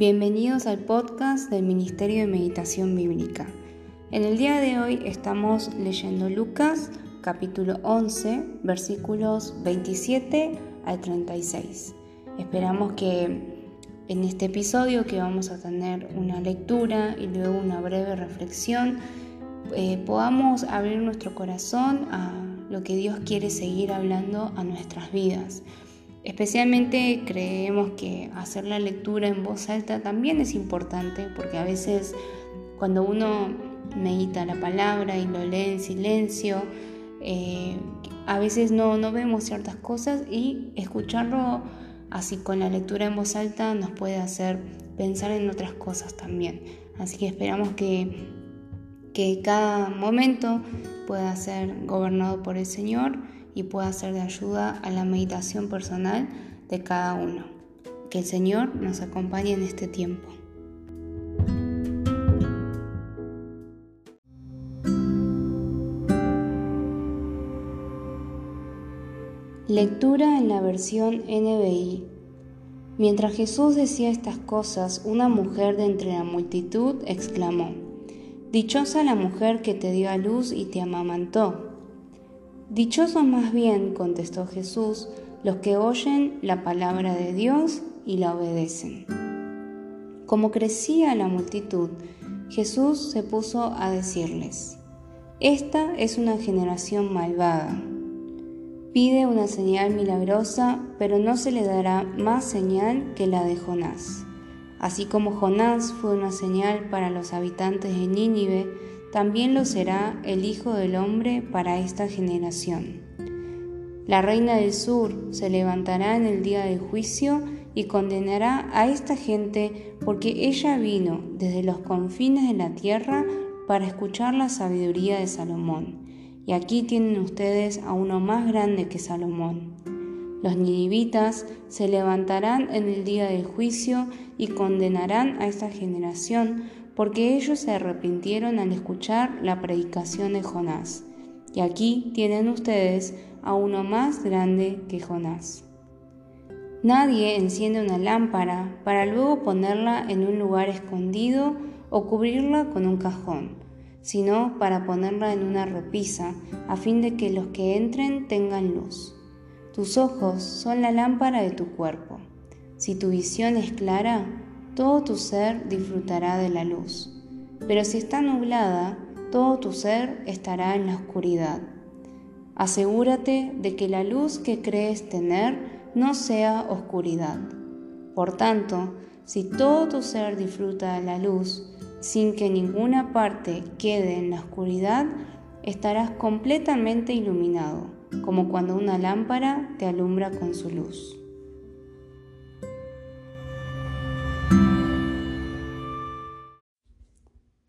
Bienvenidos al podcast del Ministerio de Meditación Bíblica. En el día de hoy estamos leyendo Lucas capítulo 11 versículos 27 al 36. Esperamos que en este episodio que vamos a tener una lectura y luego una breve reflexión, eh, podamos abrir nuestro corazón a lo que Dios quiere seguir hablando a nuestras vidas. Especialmente creemos que hacer la lectura en voz alta también es importante porque a veces cuando uno medita la palabra y lo lee en silencio, eh, a veces no, no vemos ciertas cosas y escucharlo así con la lectura en voz alta nos puede hacer pensar en otras cosas también. Así que esperamos que, que cada momento pueda ser gobernado por el Señor y pueda ser de ayuda a la meditación personal de cada uno. Que el Señor nos acompañe en este tiempo. Lectura en la versión NBI. Mientras Jesús decía estas cosas, una mujer de entre la multitud exclamó, Dichosa la mujer que te dio a luz y te amamantó. Dichosos más bien, contestó Jesús, los que oyen la palabra de Dios y la obedecen. Como crecía la multitud, Jesús se puso a decirles, Esta es una generación malvada. Pide una señal milagrosa, pero no se le dará más señal que la de Jonás. Así como Jonás fue una señal para los habitantes de Nínive, también lo será el Hijo del Hombre para esta generación. La reina del sur se levantará en el día del juicio y condenará a esta gente porque ella vino desde los confines de la tierra para escuchar la sabiduría de Salomón. Y aquí tienen ustedes a uno más grande que Salomón. Los ninivitas se levantarán en el día del juicio y condenarán a esta generación porque ellos se arrepintieron al escuchar la predicación de Jonás. Y aquí tienen ustedes a uno más grande que Jonás. Nadie enciende una lámpara para luego ponerla en un lugar escondido o cubrirla con un cajón, sino para ponerla en una repisa, a fin de que los que entren tengan luz. Tus ojos son la lámpara de tu cuerpo. Si tu visión es clara, todo tu ser disfrutará de la luz. Pero si está nublada, todo tu ser estará en la oscuridad. Asegúrate de que la luz que crees tener no sea oscuridad. Por tanto, si todo tu ser disfruta de la luz, sin que ninguna parte quede en la oscuridad, estarás completamente iluminado, como cuando una lámpara te alumbra con su luz.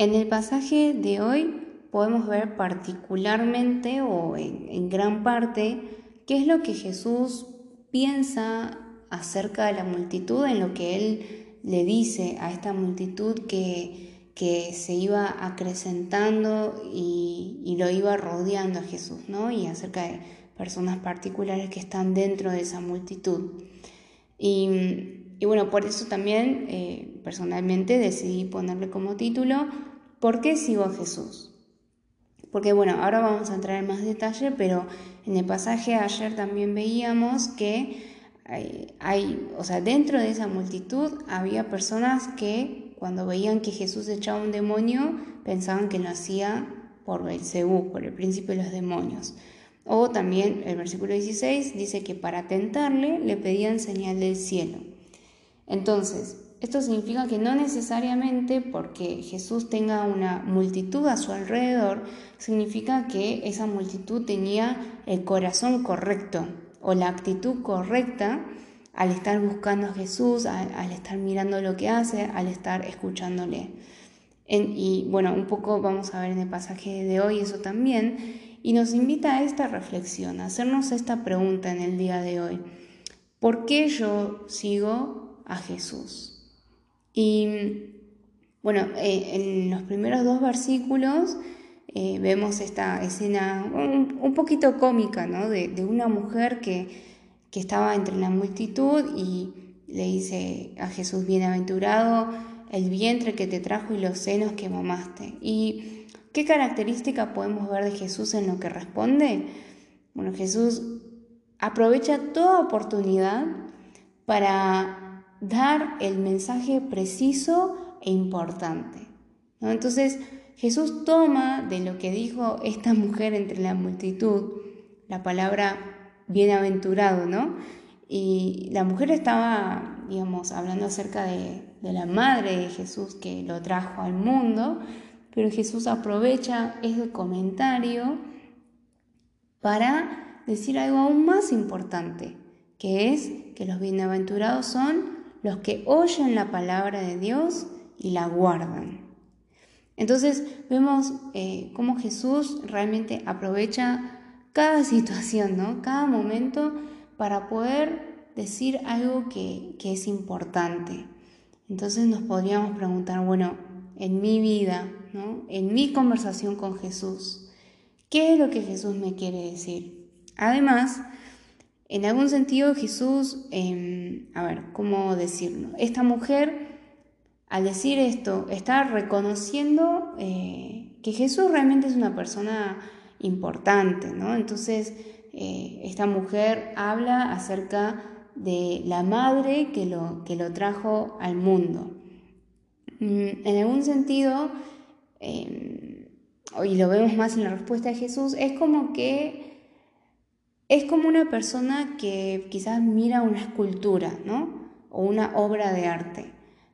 En el pasaje de hoy podemos ver particularmente o en, gran parte qué es lo que Jesús piensa acerca de la multitud, en lo que Él le dice a esta multitud que, que se iba acrecentando y, lo iba rodeando a Jesús, ¿no? Y acerca de personas particulares que están dentro de esa multitud. Y, y bueno, por eso también eh, personalmente decidí ponerle como título ¿Por qué sigo a Jesús? Porque bueno, ahora vamos a entrar en más detalle, pero en el pasaje ayer también veíamos que hay, o sea, dentro de esa multitud había personas que cuando veían que Jesús echaba un demonio, pensaban que lo hacía por Belcebú, por el príncipe de los demonios. O también el versículo 16 dice que para tentarle le pedían señal del cielo. Entonces, esto significa que no necesariamente porque Jesús tenga una multitud a su alrededor, significa que esa multitud tenía el corazón correcto o la actitud correcta al estar buscando a Jesús, al, estar mirando lo que hace, al estar escuchándole. y bueno, un poco vamos a ver en el pasaje de hoy eso también, y nos invita a esta reflexión, a hacernos esta pregunta en el día de hoy. ¿Por qué yo sigo a Jesús? Y bueno, eh, en los primeros dos versículos eh, vemos esta escena un, poquito cómica, ¿no? De, una mujer que, que, estaba entre la multitud y le dice a Jesús, bienaventurado el vientre que te trajo y los senos que mamaste. ¿Y qué característica podemos ver de Jesús en lo que responde? Bueno, Jesús aprovecha toda oportunidad para dar el mensaje preciso e importante. Entonces, Jesús toma de lo que dijo esta mujer entre la multitud, la palabra bienaventurado, ¿no? Y la mujer estaba, digamos, hablando acerca de, de la madre de Jesús que lo trajo al mundo, pero Jesús aprovecha ese comentario para decir algo aún más importante, que es que los bienaventurados son los que oyen la palabra de Dios y la guardan. Entonces vemos eh, cómo Jesús realmente aprovecha cada situación, ¿no? cada momento para poder decir algo que, que es importante. Entonces nos podríamos preguntar, bueno, en mi vida, ¿no? en mi conversación con Jesús, ¿qué es lo que Jesús me quiere decir? Además, en algún sentido Jesús, em, a ver, ¿cómo decirlo? Esta mujer, al decir esto, está reconociendo eh, que Jesús realmente es una persona importante, ¿no? Entonces, eh, esta mujer habla acerca de la madre que lo, que lo trajo al mundo. Mm, en algún sentido, em, y lo vemos más en la respuesta de Jesús, es como que es como una persona que quizás mira una escultura, ¿no? O una obra de arte.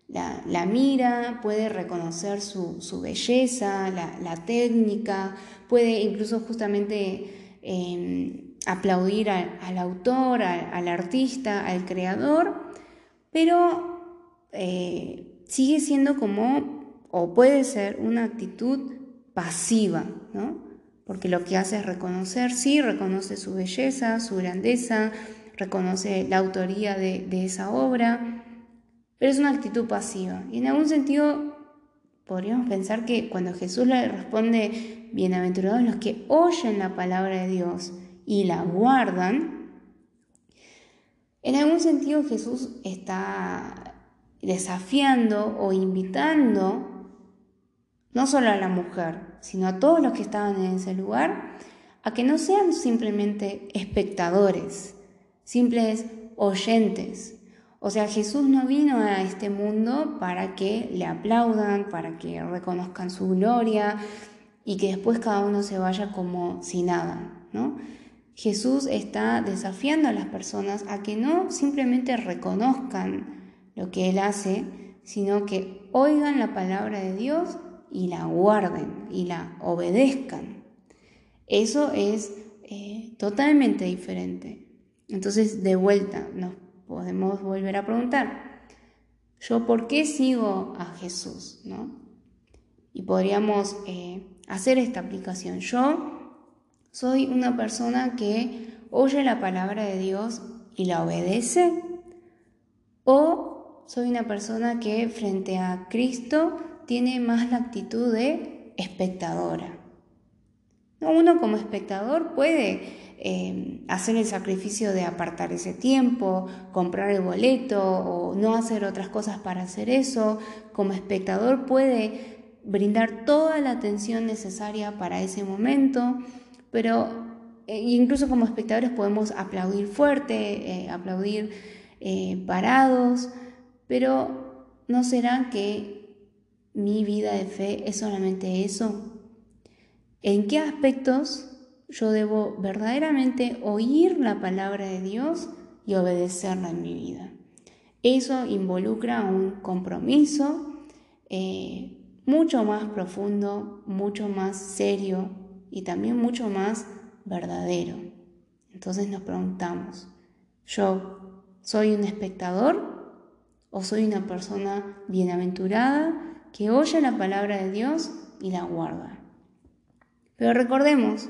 La, mira, puede reconocer su, belleza, la, técnica, puede incluso justamente em, aplaudir al, autor, al, artista, al creador, pero eh, sigue siendo como, o puede ser, una actitud pasiva, ¿no? Porque lo que hace es reconocer, sí, reconoce su belleza, su grandeza, reconoce la autoría de, esa obra, pero es una actitud pasiva. Y en algún sentido podríamos pensar que cuando Jesús le responde, bienaventurados los que oyen la palabra de Dios, y la guardan, en algún sentido Jesús está desafiando o invitando no solo a la mujer, sino a todos los que estaban en ese lugar, a que no sean simplemente espectadores, simples oyentes. O sea, Jesús no vino a este mundo para que le aplaudan, para que reconozcan su gloria y que después cada uno se vaya como si nada, ¿no? Jesús está desafiando a las personas a que no simplemente reconozcan lo que Él hace, sino que oigan la palabra de Dios y la guarden y la obedezcan. Eso es eh, totalmente diferente. Entonces, de vuelta, nos podemos volver a preguntar, ¿yo por qué sigo a Jesús? ¿No? Y podríamos eh, hacer esta aplicación. Yo soy una persona que oye la palabra de Dios y la obedece. O soy una persona que frente a Cristo tiene más la actitud de espectadora. Uno como espectador puede eh, hacer el sacrificio de apartar ese tiempo, comprar el boleto o no hacer otras cosas para hacer eso. Como espectador puede brindar toda la atención necesaria para ese momento pero eh, incluso como espectadores podemos aplaudir fuerte, eh, aplaudir parados, pero ¿no será que mi vida de fe es solamente eso? ¿En qué aspectos yo debo verdaderamente oír la palabra de Dios y obedecerla en mi vida? Eso involucra un compromiso mucho más profundo, mucho más serio, y también mucho más verdadero. Entonces nos preguntamos, ¿yo soy un espectador o soy una persona bienaventurada que oye la palabra de Dios y la guarda? Pero recordemos,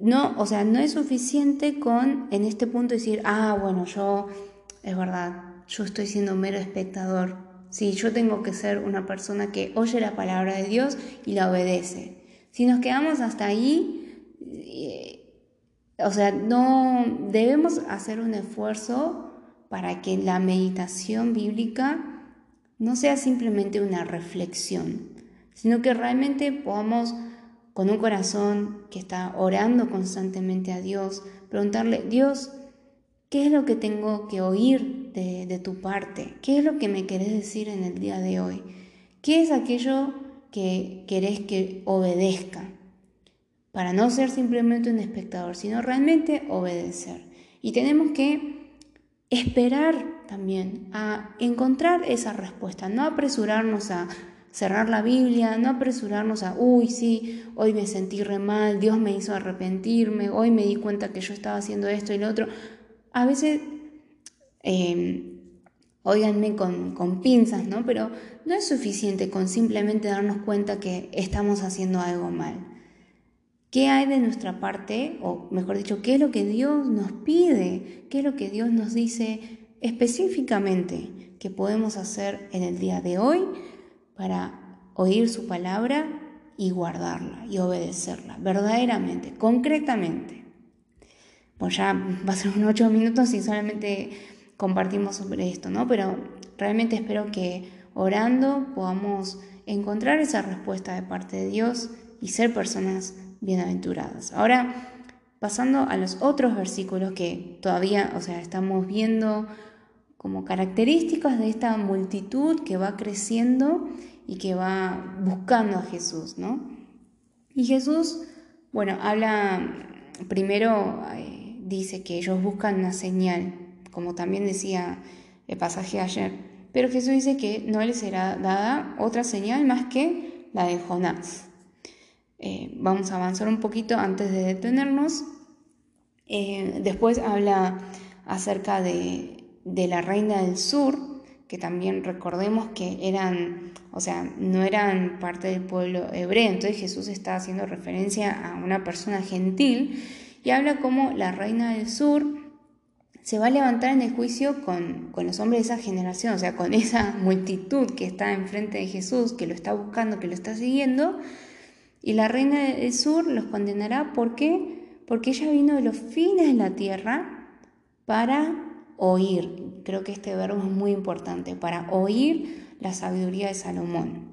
no, o sea, no es suficiente con en este punto decir, ah, bueno, yo, es verdad, yo estoy siendo mero espectador. Sí, yo tengo que ser una persona que oye la palabra de Dios y la obedece. Si nos quedamos hasta ahí, eh, o sea, no debemos hacer un esfuerzo para que la meditación bíblica no sea simplemente una reflexión, sino que realmente podamos con un corazón que está orando constantemente a Dios, preguntarle, Dios, ¿qué es lo que tengo que oír de, tu parte? ¿Qué es lo que me querés decir en el día de hoy? ¿Qué es aquello que querés que obedezca? Para no ser simplemente un espectador, sino realmente obedecer. Y tenemos que esperar también a encontrar esa respuesta, no apresurarnos a cerrar la Biblia, no apresurarnos a, uy, sí, hoy me sentí re mal, Dios me hizo arrepentirme, hoy me di cuenta que yo estaba haciendo esto y lo otro. A veces, eh, óiganme con, con pinzas, ¿no? Pero no es suficiente con simplemente darnos cuenta que estamos haciendo algo mal. ¿Qué hay de nuestra parte? O mejor dicho, ¿qué es lo que Dios nos pide? ¿Qué es lo que Dios nos dice específicamente que podemos hacer en el día de hoy para oír su palabra y guardarla y obedecerla, verdaderamente, concretamente. Pues ya va a ser unos ocho minutos y solamente compartimos sobre esto, ¿no? Pero realmente espero que orando podamos encontrar esa respuesta de parte de Dios y ser personas bienaventuradas. Ahora, pasando a los otros versículos que todavía, o sea, estamos viendo como características de esta multitud que va creciendo y que va buscando a Jesús, ¿no? Y Jesús, bueno, habla, primero eh, dice que ellos buscan una señal, como también decía el pasaje ayer, pero Jesús dice que no les será dada otra señal más que la de Jonás. Eh, vamos a avanzar un poquito antes de detenernos. Eh, después habla acerca de, de la reina del sur, que también recordemos que eran, o sea, no eran parte del pueblo hebreo, entonces Jesús está haciendo referencia a una persona gentil y habla como la reina del sur se va a levantar en el juicio con, con los hombres de esa generación, o sea, con esa multitud que está enfrente de Jesús, que lo está buscando, que lo está siguiendo, y la reina del sur los condenará, ¿por qué? Porque ella vino de los fines de la tierra para oír. Creo que este verbo es muy importante para oír la sabiduría de Salomón.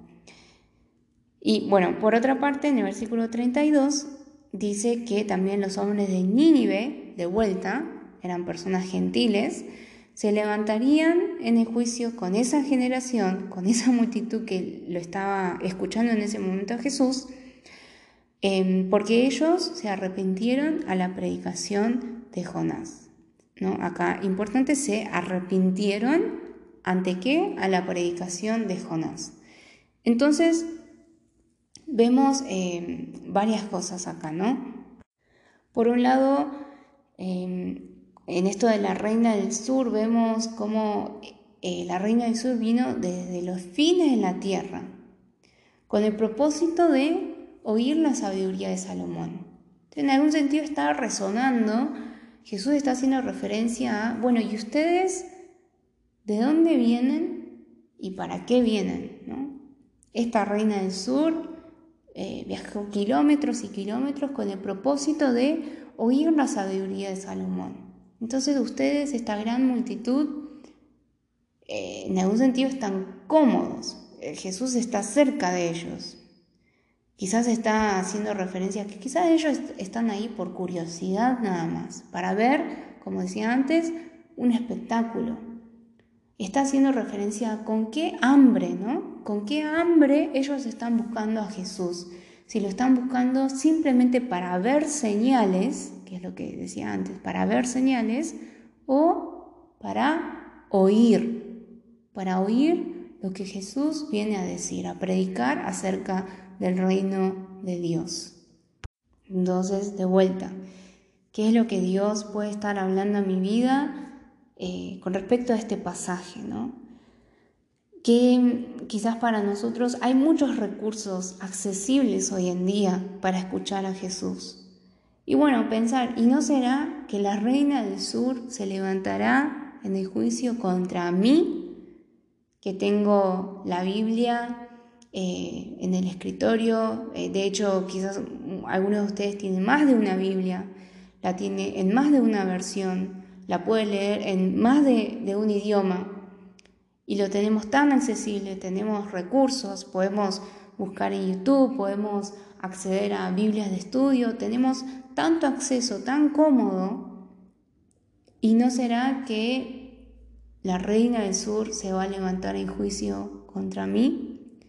Y bueno, por otra parte, en el versículo 32 dice que también los hombres de Nínive, de vuelta, eran personas gentiles, se levantarían en el juicio con esa generación, con esa multitud que lo estaba escuchando en ese momento Jesús, em, porque ellos se arrepintieron a la predicación de Jonás. ¿No? Acá, importante, se arrepintieron ante qué? A la predicación de Jonás. Entonces, vemos eh, varias cosas acá, ¿no? Por un lado, em, en esto de la reina del sur, vemos cómo eh, la reina del sur vino desde los fines de la tierra, con el propósito de oír la sabiduría de Salomón. En algún sentido está resonando Jesús está haciendo referencia a, bueno, ¿y ustedes de dónde vienen y para qué vienen? Esta reina del sur eh, viajó kilómetros y kilómetros con el propósito de oír la sabiduría de Salomón. Entonces ustedes, esta gran multitud, eh, en algún sentido están cómodos. Eh, Jesús está cerca de ellos. Quizás está haciendo referencia que quizás ellos están ahí por curiosidad nada más, para ver, como decía antes, un espectáculo. Está haciendo referencia a con qué hambre, ¿no? Con qué hambre ellos están buscando a Jesús. Si lo están buscando simplemente para ver señales, que es lo que decía antes, para ver señales, o para oír, para oír lo que Jesús viene a decir, a predicar acerca de del reino de Dios. Entonces, de vuelta, ¿qué es lo que Dios puede estar hablando a mi vida eh, con respecto a este pasaje? ¿no? Que quizás para nosotros hay muchos recursos accesibles hoy en día para escuchar a Jesús. Y bueno, pensar, ¿y no será que la reina del sur se levantará en el juicio contra mí, que tengo la Biblia eh, en el escritorio. Eh, de hecho, quizás algunos de ustedes tienen más de una Biblia, la tiene en más de una versión, la puede leer en más de, de un idioma y lo tenemos tan accesible, tenemos recursos, podemos buscar en YouTube, podemos acceder a Biblias de estudio, tenemos tanto acceso tan cómodo y no será que la reina del sur se va a levantar en juicio contra mí.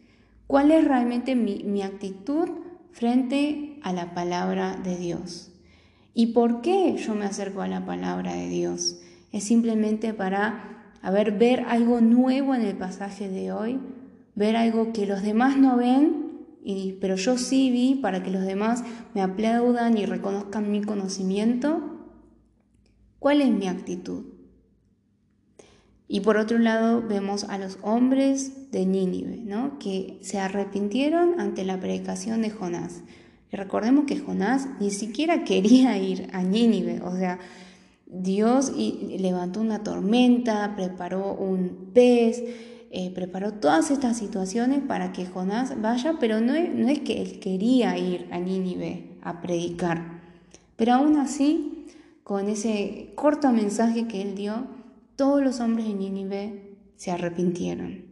¿Cuál es realmente mi, actitud frente a la palabra de Dios? ¿Y por qué yo me acerco a la palabra de Dios? Es simplemente para a ver, ver algo nuevo en el pasaje de hoy, ver algo que los demás no ven pero yo sí vi para que los demás me aplaudan y reconozcan mi conocimiento. ¿Cuál es mi actitud? Y por otro lado vemos a los hombres de Nínive, ¿no? que se arrepintieron ante la predicación de Jonás. Y recordemos que Jonás ni siquiera quería ir a Nínive, o sea, Dios levantó una tormenta, preparó un pez, eh, preparó todas estas situaciones para que Jonás vaya, pero no es, no es que él quería ir a Nínive a predicar. Pero aún así, con ese corto mensaje que él dio, todos los hombres de Nínive se arrepintieron.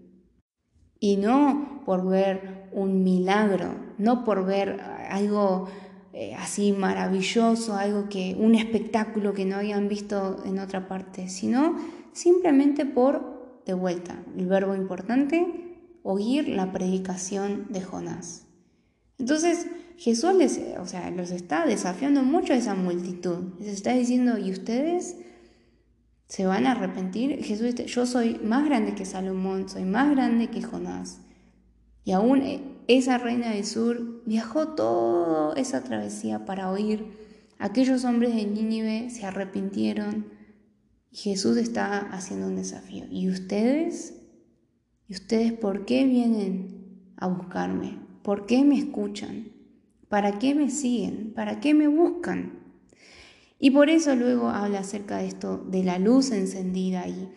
Y no por ver un milagro, no por ver algo eh, así maravilloso, algo que un espectáculo que no habían visto en otra parte, sino simplemente por de vuelta, el verbo importante, oír la predicación de Jonás. Entonces Jesús les, o sea, los está desafiando mucho a esa multitud. Les está diciendo, ¿y ustedes se van a arrepentir? Jesús dice, yo soy más grande que Salomón, soy más grande que Jonás. Y aún esa reina del sur viajó toda esa travesía para oír. Aquellos hombres de Nínive se arrepintieron, Jesús está haciendo un desafío. ¿Y ustedes? ¿Y ustedes por qué vienen a buscarme? ¿Por qué me escuchan? ¿Para qué me siguen? ¿Para qué me buscan? Y por eso luego habla acerca de esto, de la luz encendida y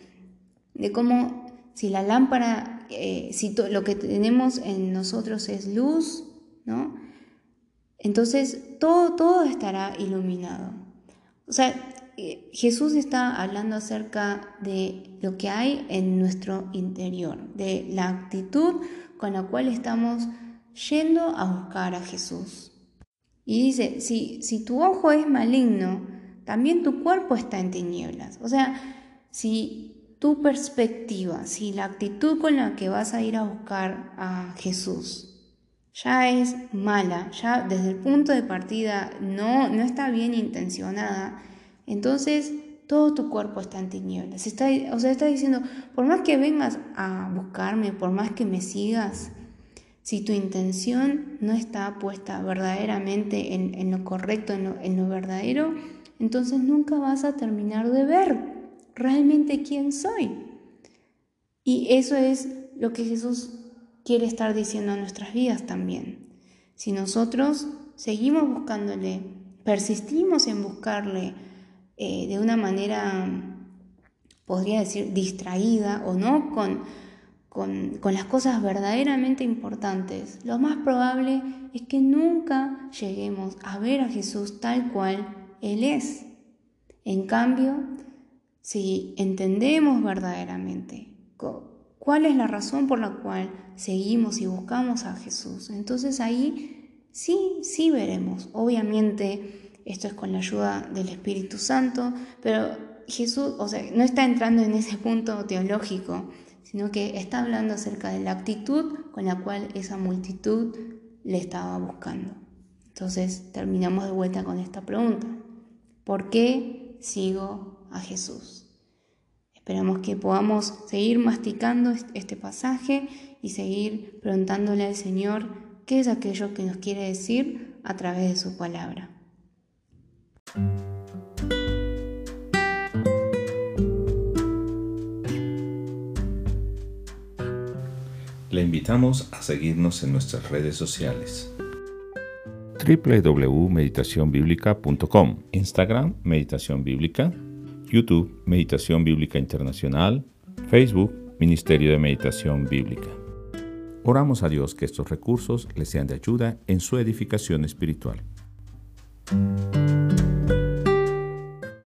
de cómo si la lámpara, eh, si lo que tenemos en nosotros es luz, ¿no? Entonces todo, todo estará iluminado. O sea, eh, Jesús está hablando acerca de lo que hay en nuestro interior, de la actitud con la cual estamos yendo a buscar a Jesús. Y dice, si, si tu ojo es maligno, también tu cuerpo está en tinieblas. O sea, si tu perspectiva, si la actitud con la que vas a ir a buscar a Jesús ya es mala, ya desde el punto de partida no, no está bien intencionada, entonces todo tu cuerpo está en tinieblas. Está, o sea, está diciendo, por más que vengas a buscarme, por más que me sigas, si tu intención no está puesta verdaderamente en, lo correcto, en lo, verdadero, entonces nunca vas a terminar de ver realmente quién soy. Y eso es lo que Jesús quiere estar diciendo a nuestras vidas también. Si nosotros seguimos buscándole, persistimos en buscarle, eh, de una manera, podría decir, distraída o no, con, con, las cosas verdaderamente importantes, lo más probable es que nunca lleguemos a ver a Jesús tal cual Él es. En cambio, si entendemos verdaderamente cuál es la razón por la cual seguimos y buscamos a Jesús, entonces ahí sí, sí veremos. Obviamente, esto es con la ayuda del Espíritu Santo, pero Jesús, o sea, no está entrando en ese punto teológico, sino que está hablando acerca de la actitud con la cual esa multitud le estaba buscando. Entonces terminamos de vuelta con esta pregunta. ¿Por qué sigo a Jesús? Esperamos que podamos seguir masticando este pasaje y seguir preguntándole al Señor qué es aquello que nos quiere decir a través de su palabra. Le invitamos a seguirnos en nuestras redes sociales www.meditacionbiblica.com Instagram Meditación Bíblica YouTube Meditación Bíblica Internacional Facebook Ministerio de Meditación Bíblica Oramos a Dios que estos recursos les sean de ayuda en su edificación espiritual.